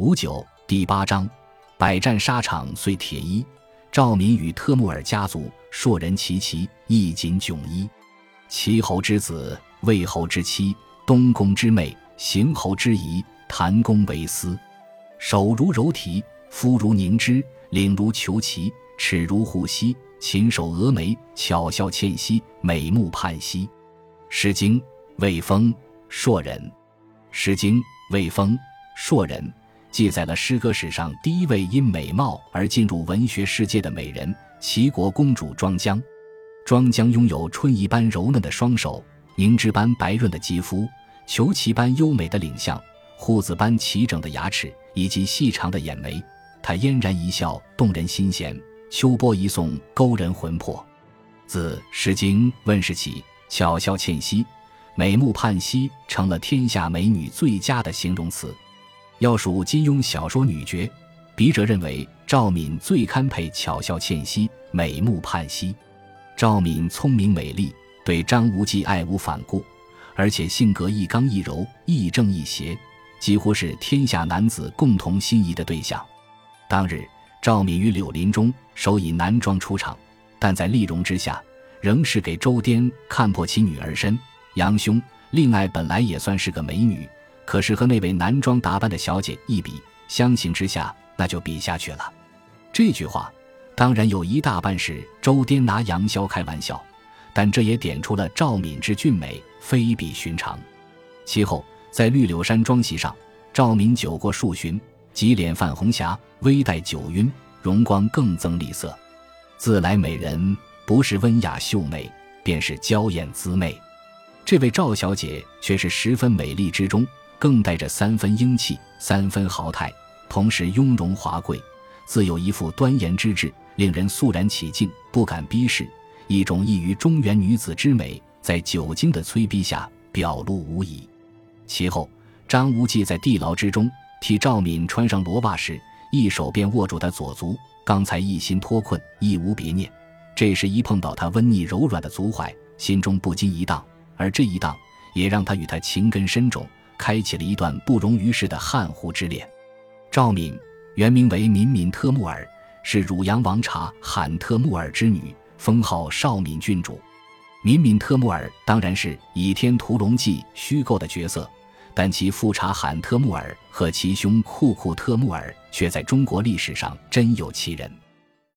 五九第八章，百战沙场碎铁衣。赵敏与特木尔家族硕人齐齐，衣锦迥衣。齐侯之子，魏侯之妻，东宫之妹，邢侯之姨，谭公为私。手如柔荑，肤如凝脂，领如虬蛴，齿如虎犀，禽首蛾眉，巧笑倩兮，美目盼兮。《诗经·魏风·硕人》。《诗经·魏风·硕人》记载了诗歌史上第一位因美貌而进入文学世界的美人——齐国公主庄姜。庄姜拥有春一般柔嫩的双手，凝脂般白润的肌肤，虬蛴般优美的领相，虎子般齐整的牙齿。以及细长的眼眉，她嫣然一笑，动人心弦；秋波一送，勾人魂魄。自《诗经》问世起，巧笑倩兮，美目盼兮，成了天下美女最佳的形容词。要数金庸小说女绝，笔者认为赵敏最堪配巧笑倩兮、美目盼兮。赵敏聪明美丽，对张无忌爱无反顾，而且性格一刚一柔，亦正亦邪。几乎是天下男子共同心仪的对象。当日，赵敏于柳林中首以男装出场，但在丽容之下，仍是给周颠看破其女儿身。杨兄，令爱本来也算是个美女，可是和那位男装打扮的小姐一比，相形之下，那就比下去了。这句话，当然有一大半是周颠拿杨逍开玩笑，但这也点出了赵敏之俊美，非比寻常。其后。在绿柳山庄席上，赵敏酒过数巡，即脸泛红霞，微带酒晕，容光更增丽色。自来美人，不是温雅秀美，便是娇艳姿媚。这位赵小姐却是十分美丽之中，更带着三分英气，三分豪态，同时雍容华贵，自有一副端严之志，令人肃然起敬，不敢逼视。一种异于中原女子之美，在酒精的催逼下表露无遗。其后，张无忌在地牢之中替赵敏穿上罗袜时，一手便握住她左足。刚才一心脱困，亦无别念，这时一碰到她温腻柔软的足踝，心中不禁一荡。而这一荡，也让他与她情根深种，开启了一段不容于世的汉湖之恋。赵敏原名为敏敏特木尔，是汝阳王察罕特木尔之女，封号少敏郡主。敏敏特木尔当然是《倚天屠龙记》虚构的角色。但其父察罕特木尔和其兄库库特木尔却在中国历史上真有其人。